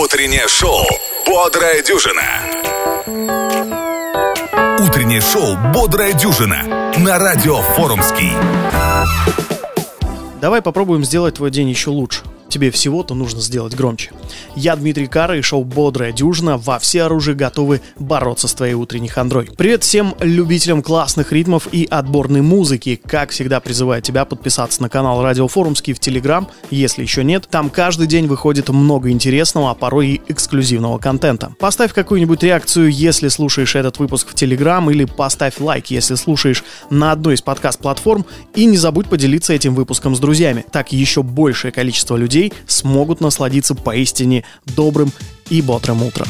утреннее шоу «Бодрая дюжина». Утреннее шоу «Бодрая дюжина» на радио «Форумский». Давай попробуем сделать твой день еще лучше. Тебе всего-то нужно сделать громче. Я Дмитрий Кара и шоу «Бодрая дюжина» во все оружие готовы бороться с твоей утренних хандрой. Привет всем любителям классных ритмов и отборной музыки. Как всегда призываю тебя подписаться на канал Радио Форумский в Телеграм, если еще нет. Там каждый день выходит много интересного, а порой и эксклюзивного контента. Поставь какую-нибудь реакцию, если слушаешь этот выпуск в Телеграм, или поставь лайк, если слушаешь на одной из подкаст-платформ, и не забудь поделиться этим выпуском с друзьями. Так еще большее количество людей людей смогут насладиться поистине добрым и бодрым утром.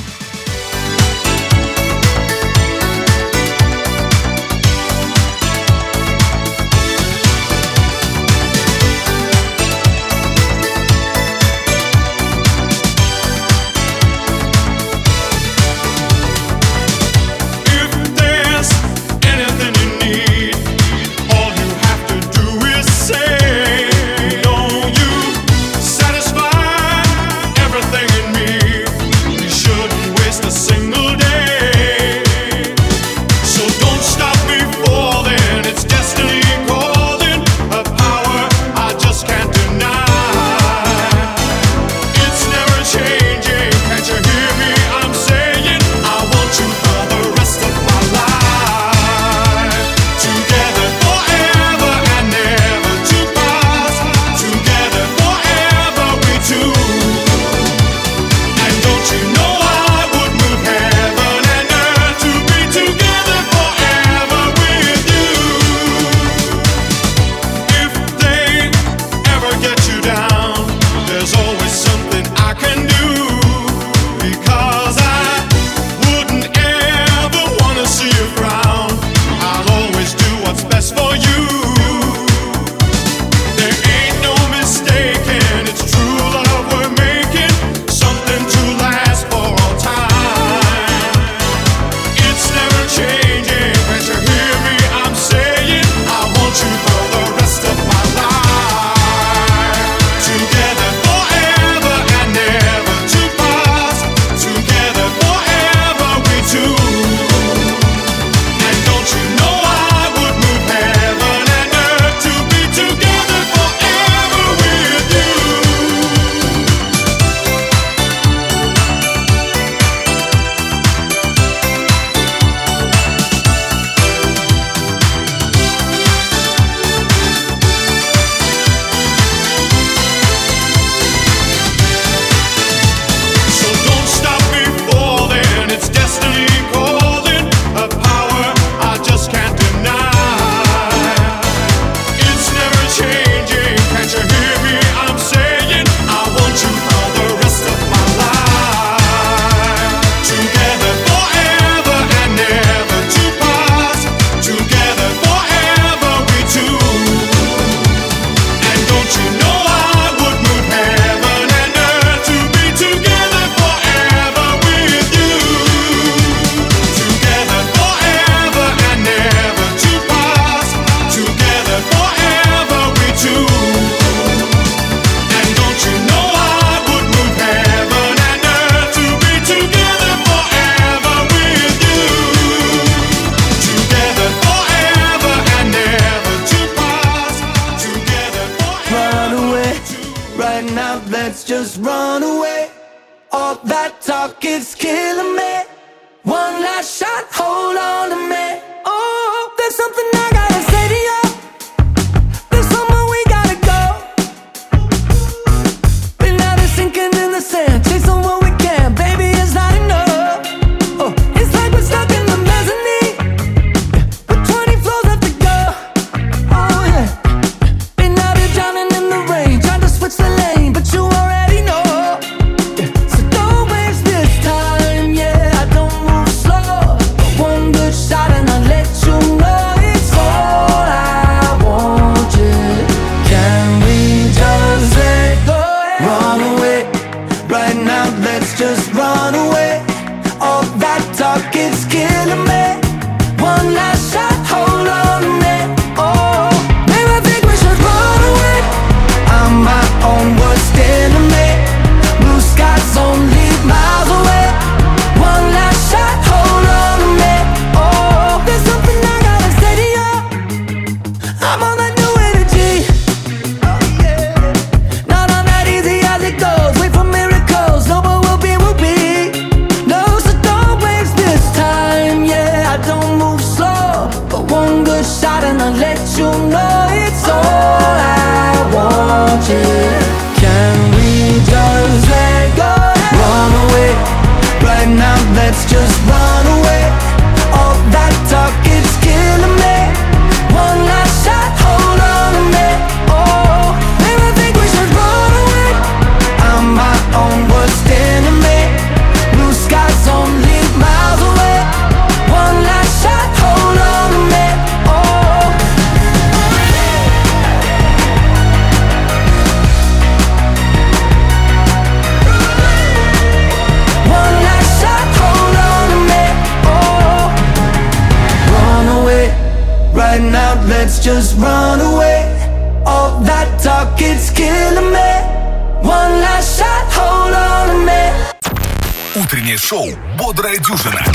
Шоу «Бодрая дюжина».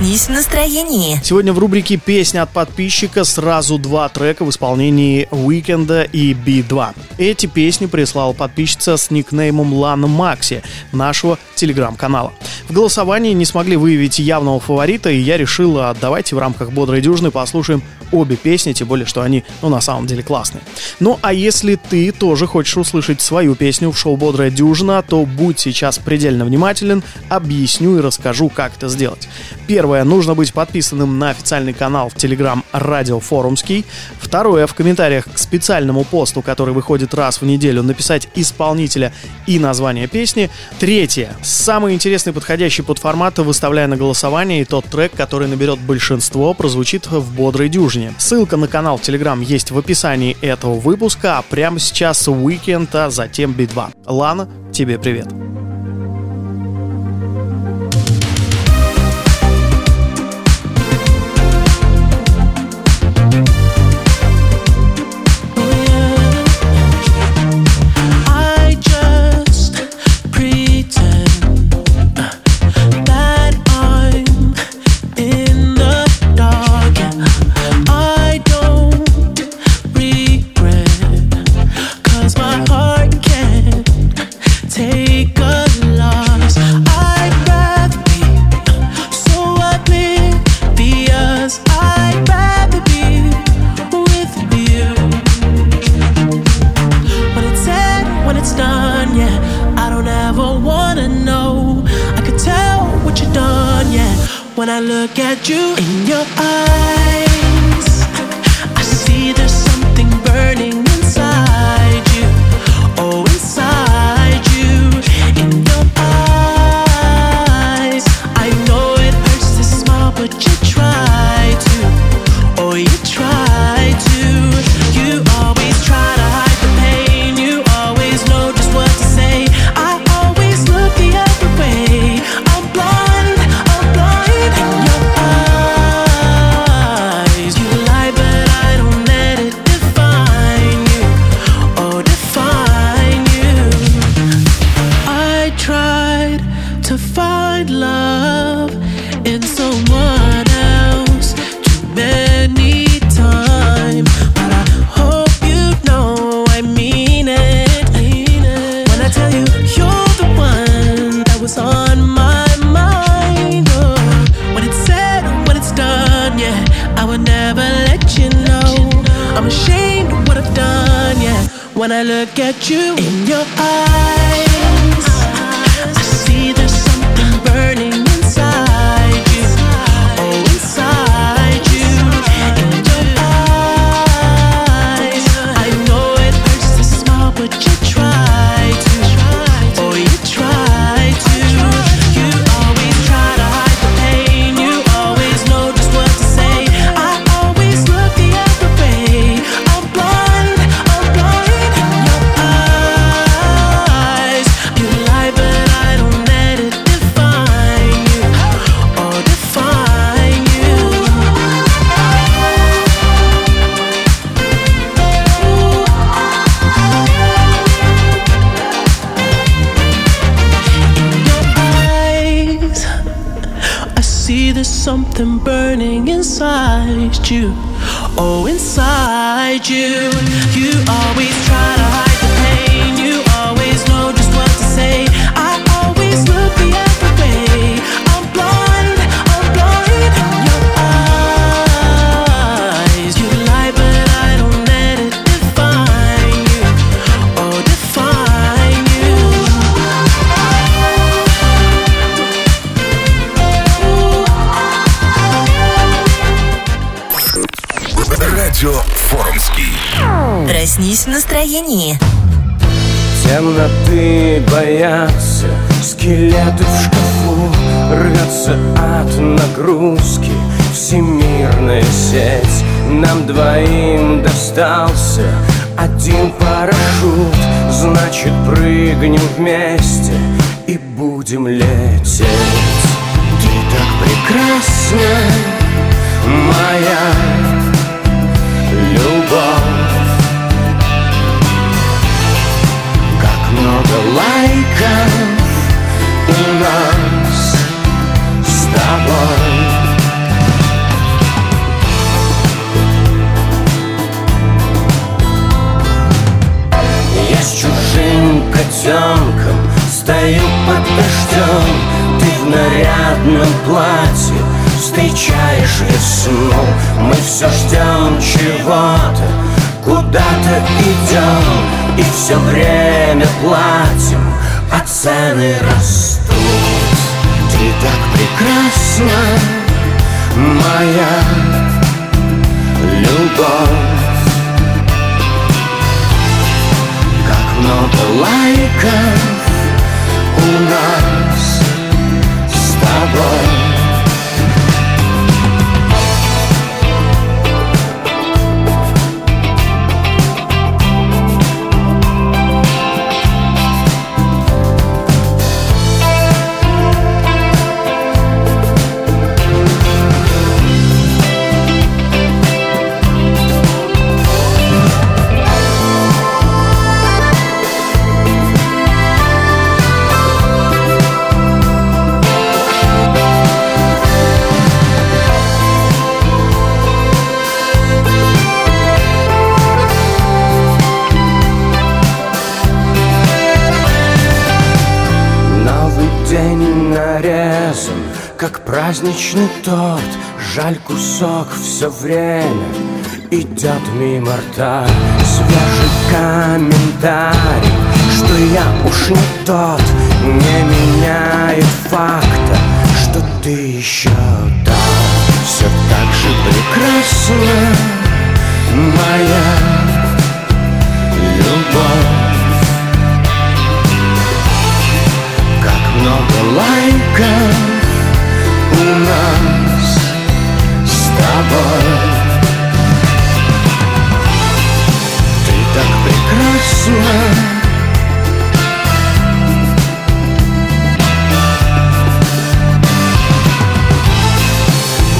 Проснись в настроении. Сегодня в рубрике «Песня от подписчика» сразу два трека в исполнении Уикенда и B2. Эти песни прислала подписчица с никнеймом Лана Макси нашего телеграм-канала. В голосовании не смогли выявить явного фаворита, и я решил, а давайте в рамках «Бодрой дюжины» послушаем обе песни, тем более, что они, ну, на самом деле классные. Ну, а если ты тоже хочешь услышать свою песню в шоу «Бодрая дюжина», то будь сейчас предельно внимателен, объясню и расскажу, как это сделать. Первое, нужно быть подписанным на официальный канал в Телеграм Радио Форумский. Второе, в комментариях к специальному посту, который выходит раз в неделю, написать исполнителя и название песни. Третье, самый интересный подходящий под формат выставляя на голосование, и тот трек, который наберет большинство, прозвучит в бодрой дюжине. Ссылка на канал в Телеграм есть в описании этого выпуска, а прямо сейчас Weekend, а затем Би-2. Лана, тебе привет. You something burning inside you. Oh, inside you. You Темноты боятся, скелеты в шкафу Рвется от нагрузки. Всемирная сеть Нам двоим достался. Один парашют Значит прыгнем вместе и будем лететь. Ты так прекрасна, моя много лайков у нас с тобой. Я с чужим котенком стою под дождем, ты в нарядном платье встречаешь весну. Мы все ждем чего-то, Куда-то идем И все время платим А цены растут. Ты так прекрасна Моя любовь. Как много лайков у нас как праздничный торт. Жаль кусок все время идет мимо рта. Свежий комментарий, что я уж не тот. Не меняет факта, что ты еще там Все так же прекрасна моя любовь. Как много лайков у нас с тобой Ты так прекрасна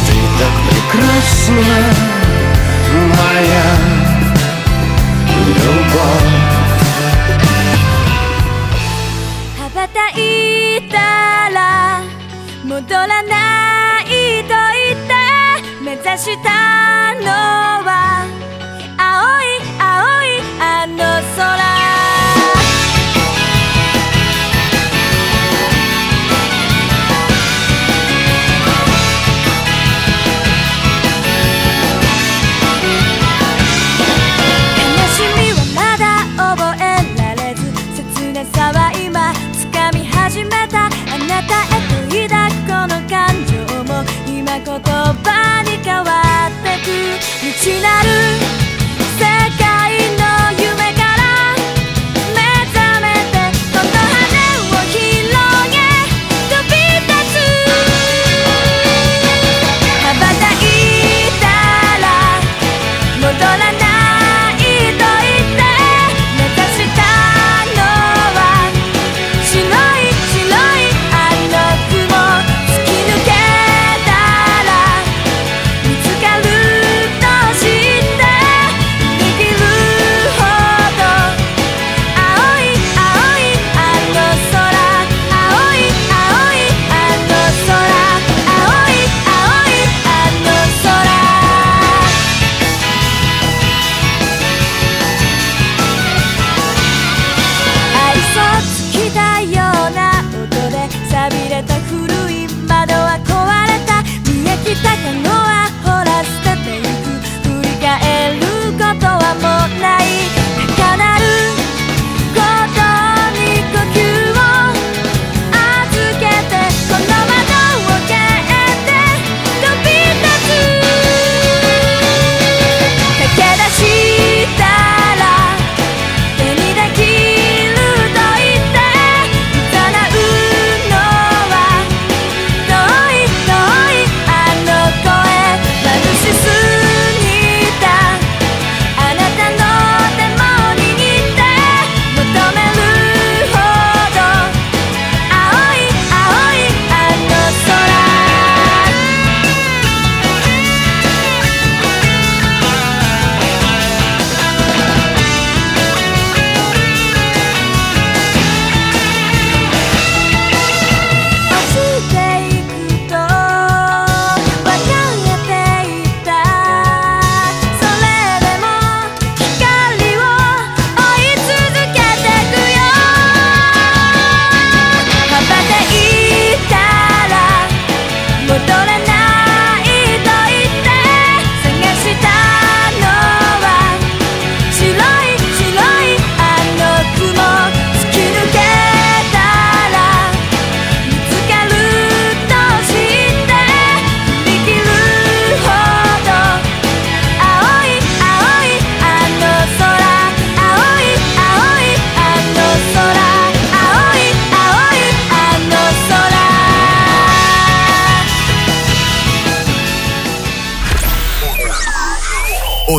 ты так прекрасна моя любовь. Хабатай 戻らないと言って目指したのは青い青いあの空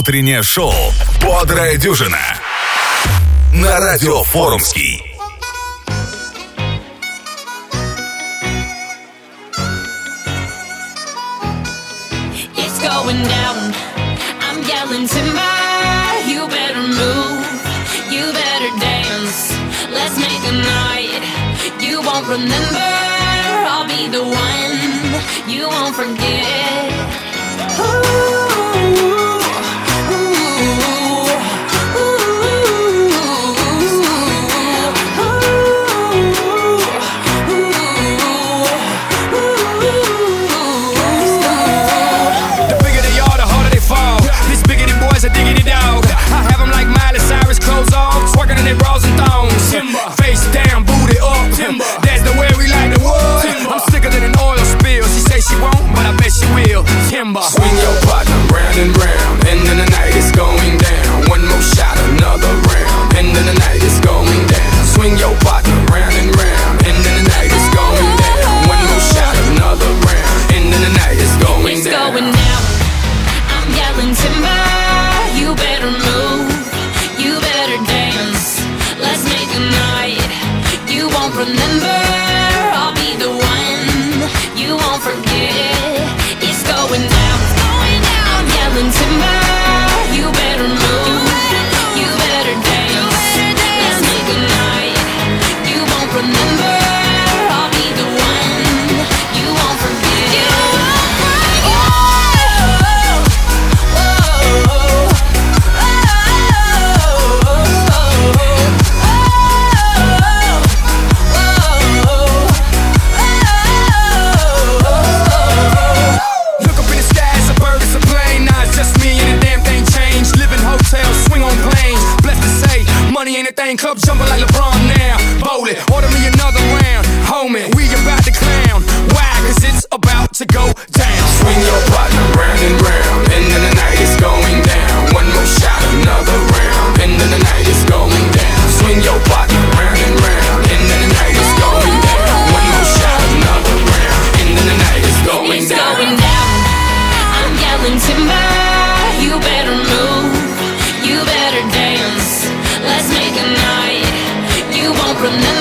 Утреннее шоу «Бодрая дюжина» на радио Форумский. Going down. I'm yelling timber. You better move. You better dance. Let's make a night. You won't remember. I'll be the one. You won't forget. running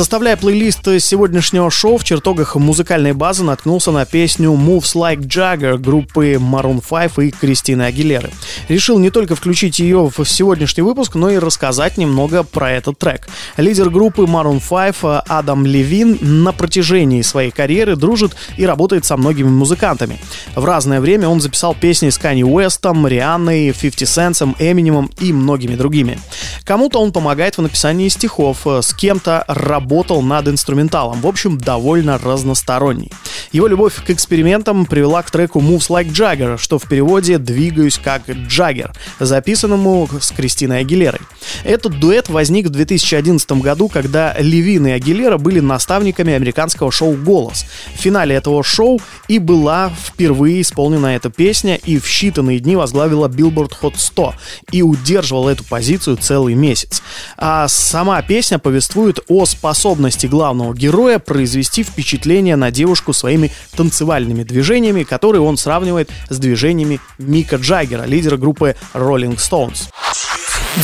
Составляя плейлист сегодняшнего шоу, в чертогах музыкальной базы наткнулся на песню Moves Like Jagger группы Maroon 5 и Кристины Агилеры. Решил не только включить ее в сегодняшний выпуск, но и рассказать немного про этот трек. Лидер группы Maroon 5 Адам Левин на протяжении своей карьеры дружит и работает со многими музыкантами. В разное время он записал песни с Канни Уэстом, Рианной, 50 Сенсом, Эминемом и многими другими. Кому-то он помогает в написании стихов, с кем-то работал над инструменталом. В общем, довольно разносторонний. Его любовь к экспериментам привела к треку Moves Like Jagger, что в переводе «Двигаюсь как Джаггер», записанному с Кристиной Агилерой. Этот дуэт возник в 2011 году, когда Левин и Агилера были наставниками американского шоу «Голос». В финале этого шоу и была впервые исполнена эта песня и в считанные дни возглавила Billboard Hot 100 и удерживала эту позицию целый месяц. А сама песня повествует о способности главного героя произвести впечатление на девушку своими танцевальными движениями, которые он сравнивает с движениями Мика Джаггера, лидера группы Rolling Stones.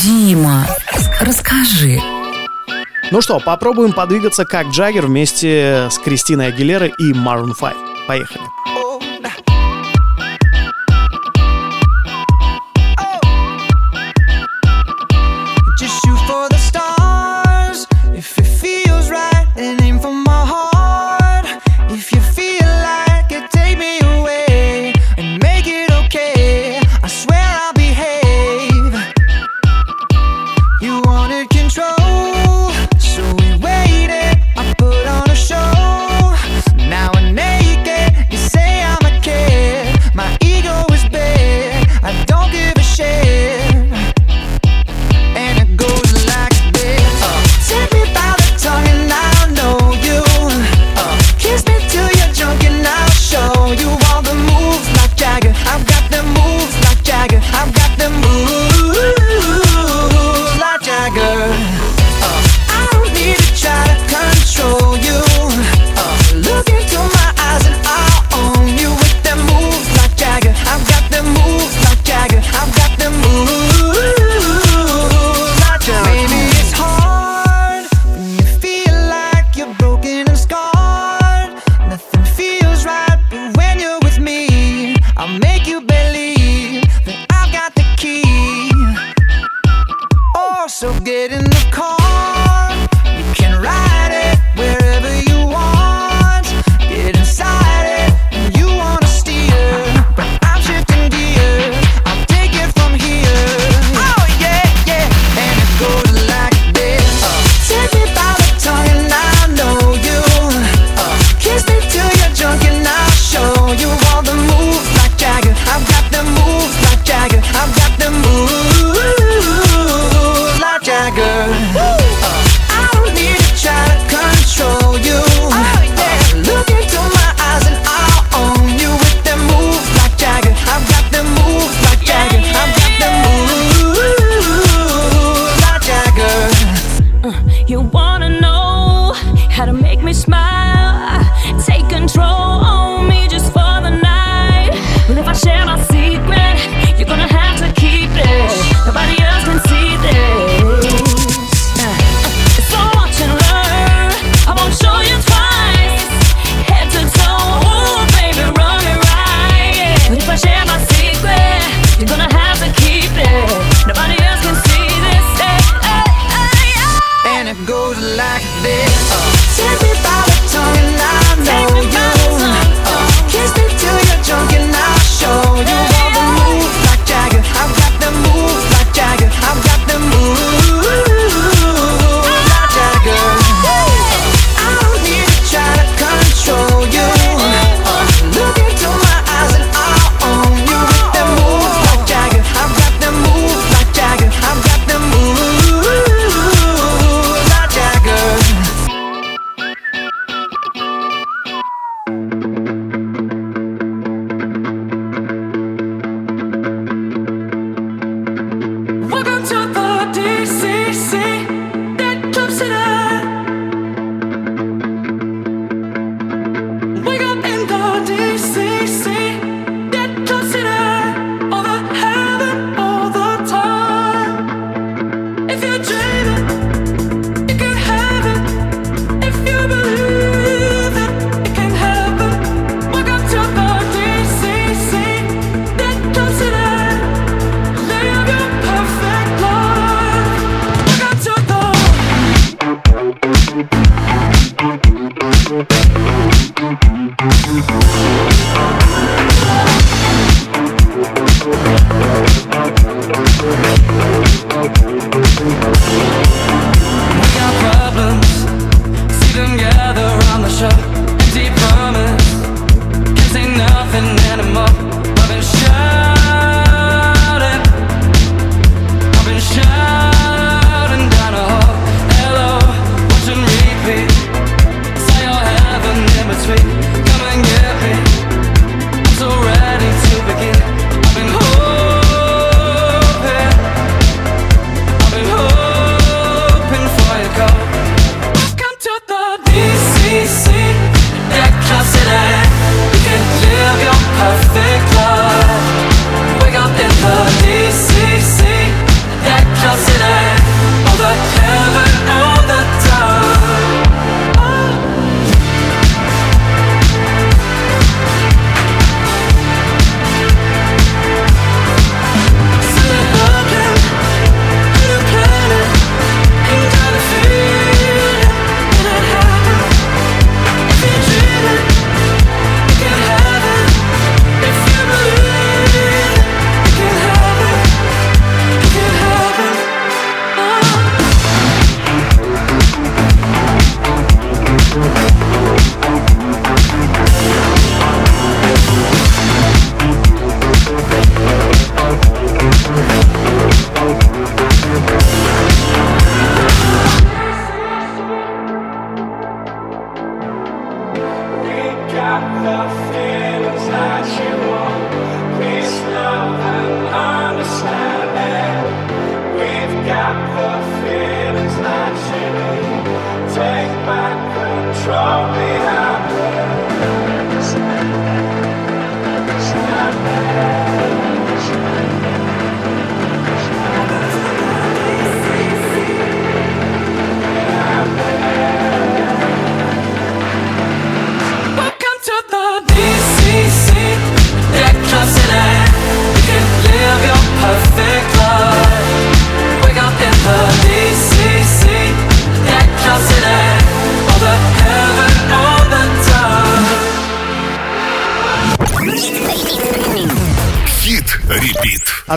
Дима, расскажи. Ну что, попробуем подвигаться как Джаггер вместе с Кристиной Агилерой и Maroon 5. Поехали.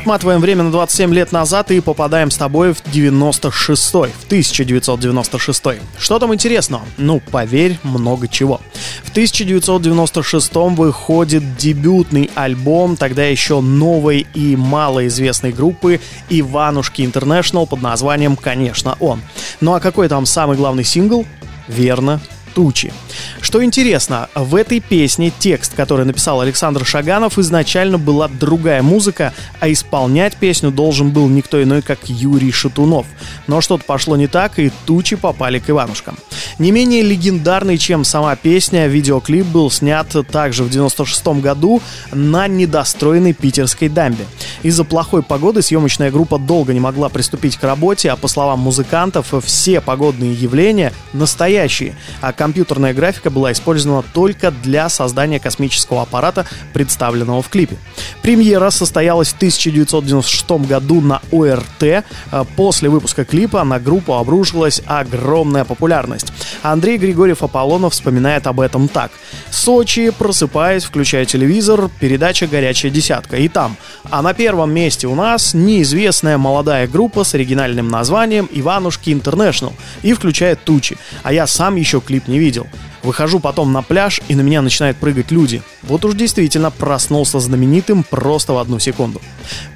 Отматываем время на 27 лет назад и попадаем с тобой в 96 в 1996 Что там интересного? Ну, поверь, много чего. В 1996 выходит дебютный альбом тогда еще новой и малоизвестной группы Иванушки Интернешнл под названием «Конечно, он». Ну а какой там самый главный сингл? Верно, тучи. Что интересно, в этой песне текст, который написал Александр Шаганов, изначально была другая музыка, а исполнять песню должен был никто иной, как Юрий Шатунов. Но что-то пошло не так, и тучи попали к Иванушкам. Не менее легендарный, чем сама песня, видеоклип был снят также в 96 году на недостроенной питерской дамбе. Из-за плохой погоды съемочная группа долго не могла приступить к работе, а по словам музыкантов, все погодные явления настоящие, а компьютерная графика была использована только для создания космического аппарата, представленного в клипе. Премьера состоялась в 1996 году на ОРТ. А После выпуска клипа на группу обрушилась огромная популярность. Андрей Григорьев Аполлонов вспоминает об этом так. Сочи, просыпаясь, включая телевизор, передача «Горячая десятка». И там. А на первом месте у нас неизвестная молодая группа с оригинальным названием «Иванушки Интернешнл» и включает тучи. А я сам еще клип не видел. Выхожу потом на пляж, и на меня начинают прыгать люди. Вот уж действительно проснулся знаменитым просто в одну секунду.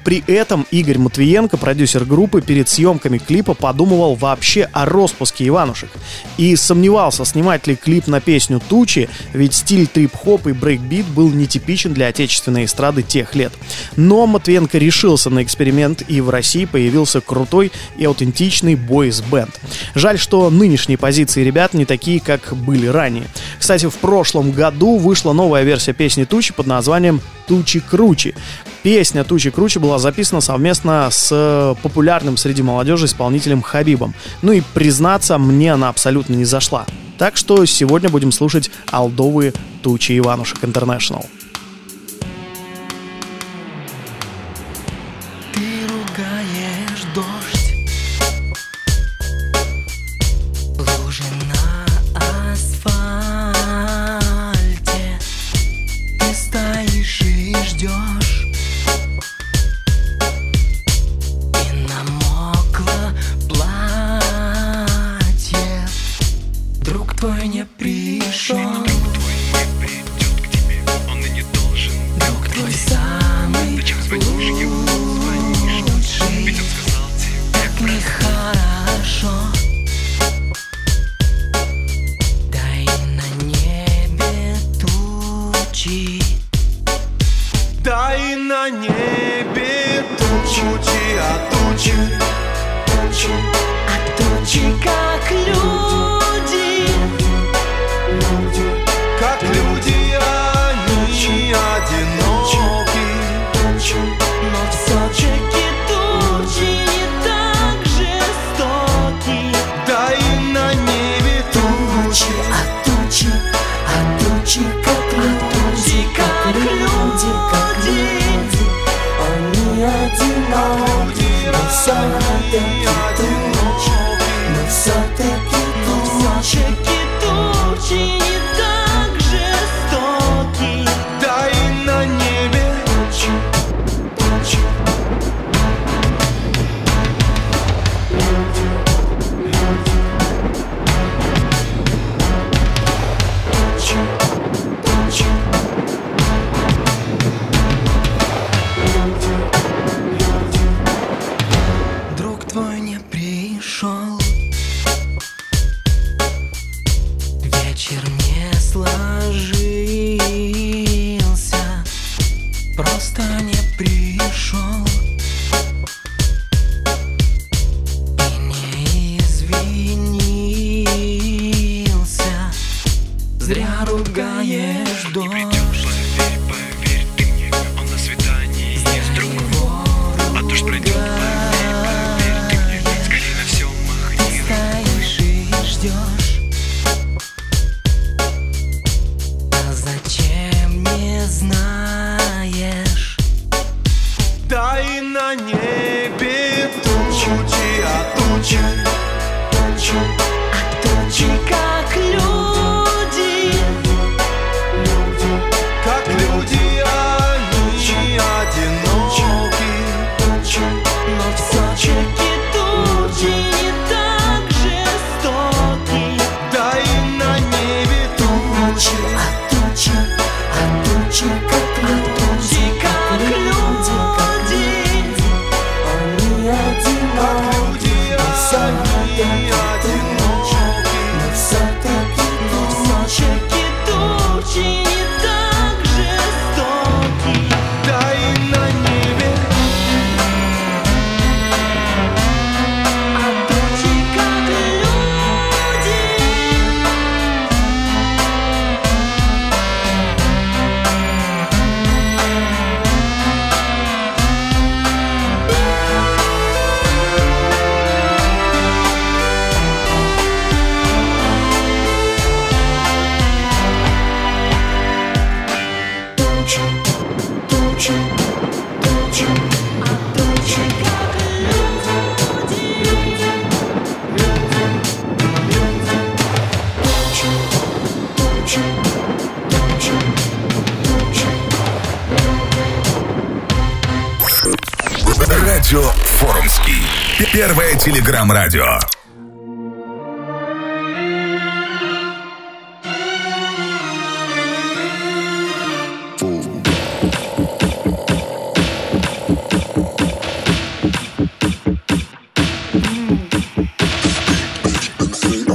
При этом Игорь Матвиенко, продюсер группы, перед съемками клипа подумывал вообще о распуске Иванушек. И сомневался, снимать ли клип на песню «Тучи», ведь стиль трип-хоп и брейкбит был нетипичен для отечественной эстрады тех лет. Но Матвиенко решился на эксперимент, и в России появился крутой и аутентичный бойс-бенд. Жаль, что нынешние позиции ребят не такие, как были ранее. Кстати, в прошлом году вышла новая версия песни «Тучи» под названием «Тучи круче». Песня «Тучи круче» была записана совместно с популярным среди молодежи исполнителем Хабибом. Ну и, признаться, мне она абсолютно не зашла. Так что сегодня будем слушать алдовые «Тучи Иванушек Интернешнл».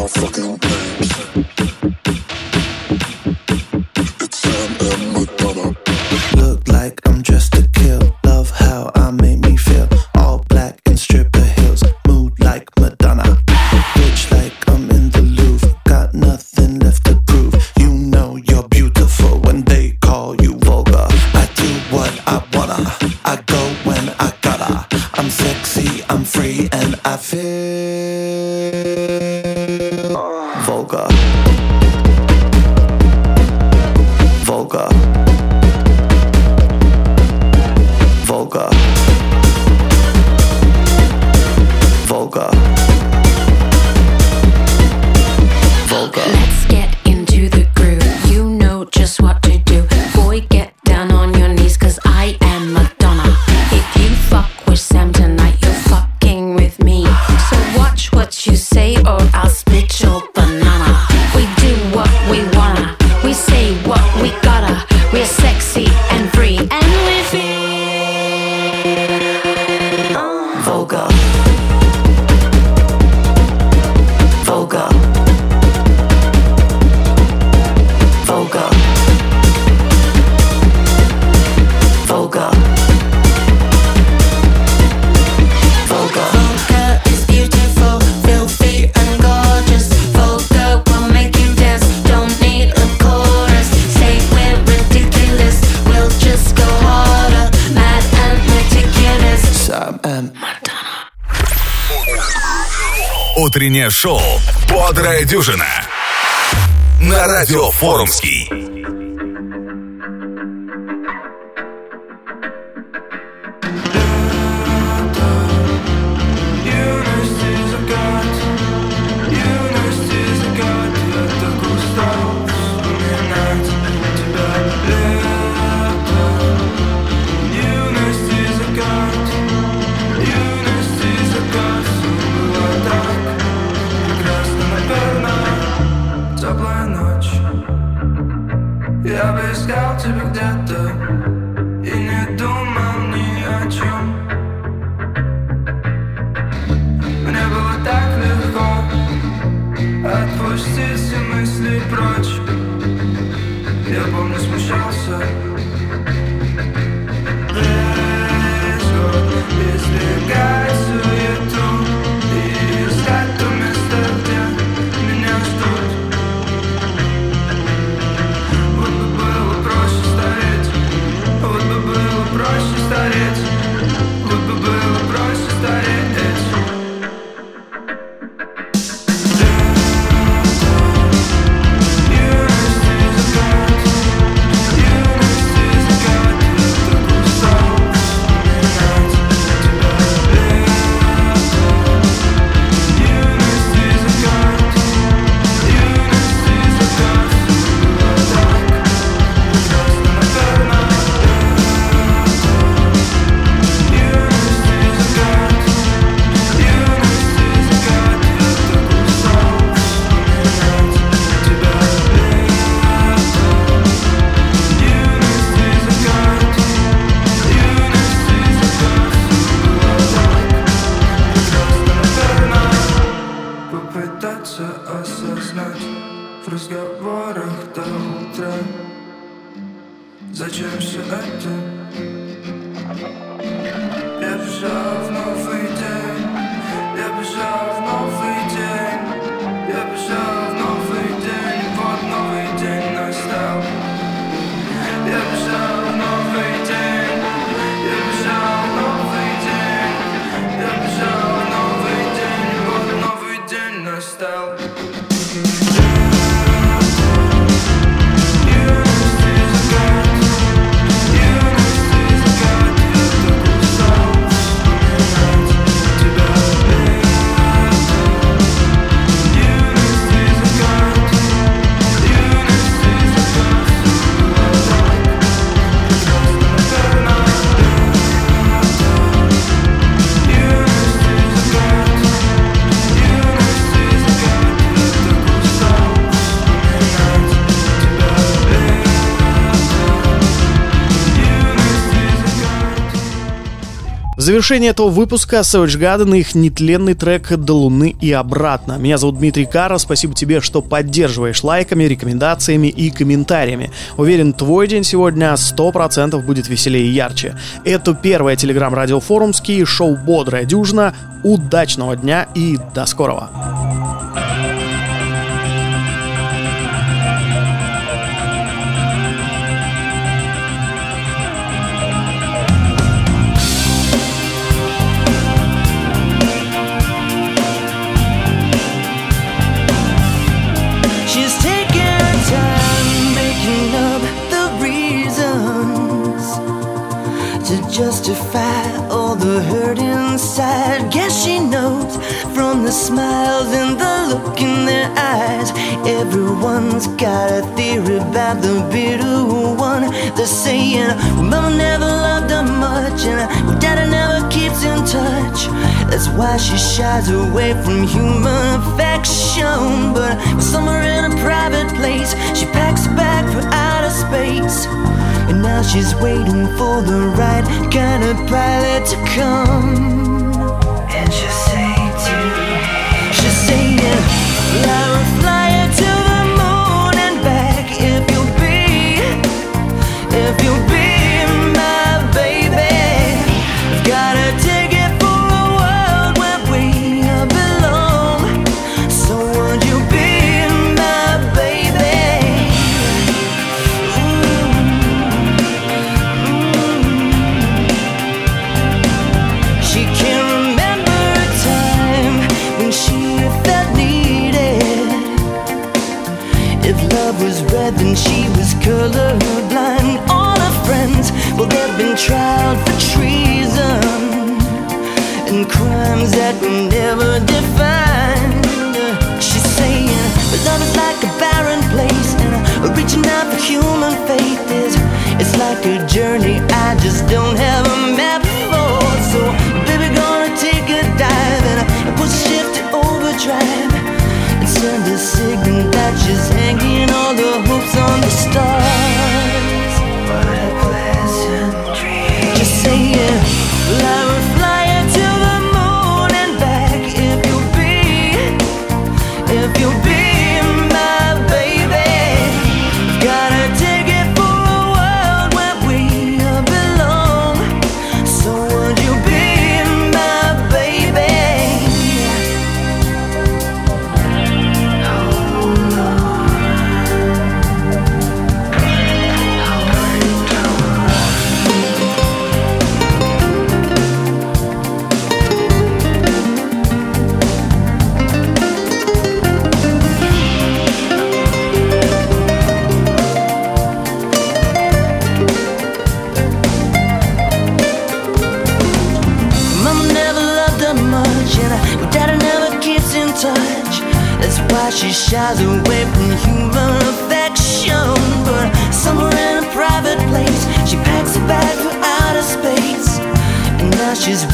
Fucking bang. Утреннее шоу «Бодрая дюжина» на радио Форумский. Завершение этого выпуска Savage Garden и их нетленный трек «До Луны и обратно». Меня зовут Дмитрий Кара, спасибо тебе, что поддерживаешь лайками, рекомендациями и комментариями. Уверен, твой день сегодня 100% будет веселее и ярче. Это первое телеграм-радио Форумский, шоу «Бодрая дюжина». Удачного дня и до скорого! Justify all the hurt inside. Guess she knows from the smiles and the look in their eyes. Everyone's got a theory about the bitter one. They're saying, Mama never loved her much, and Daddy never keeps in touch. That's why she shies away from human affection. But somewhere in a private place, she packs a bag for outer space. Now she's waiting for the right kind of pilot to come. All her friends, well, they've been tried for treason and crimes that never. She's saying, love is like a barren place, and reaching out for human faith is it's like a journey I just don't have a map for. So, baby, gonna take a dive and push shift to overdrive and send a signal that she's hanging on.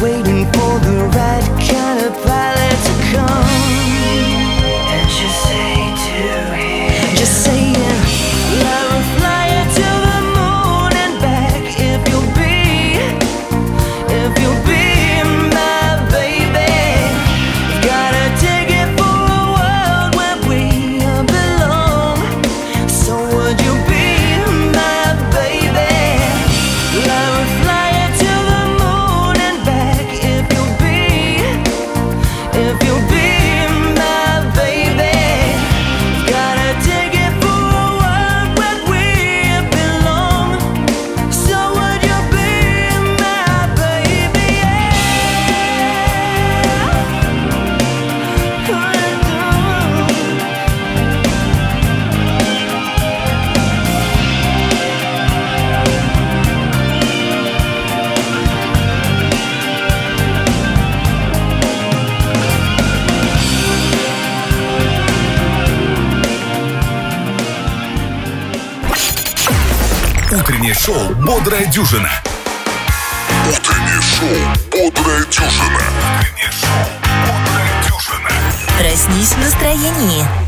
Waiting for the right kind of pilot to come. «Бодрая дюжина». Утреннее шоу «Бодрая дюжина». Утреннее шоу «Бодрая дюжина». Проснись в настроении.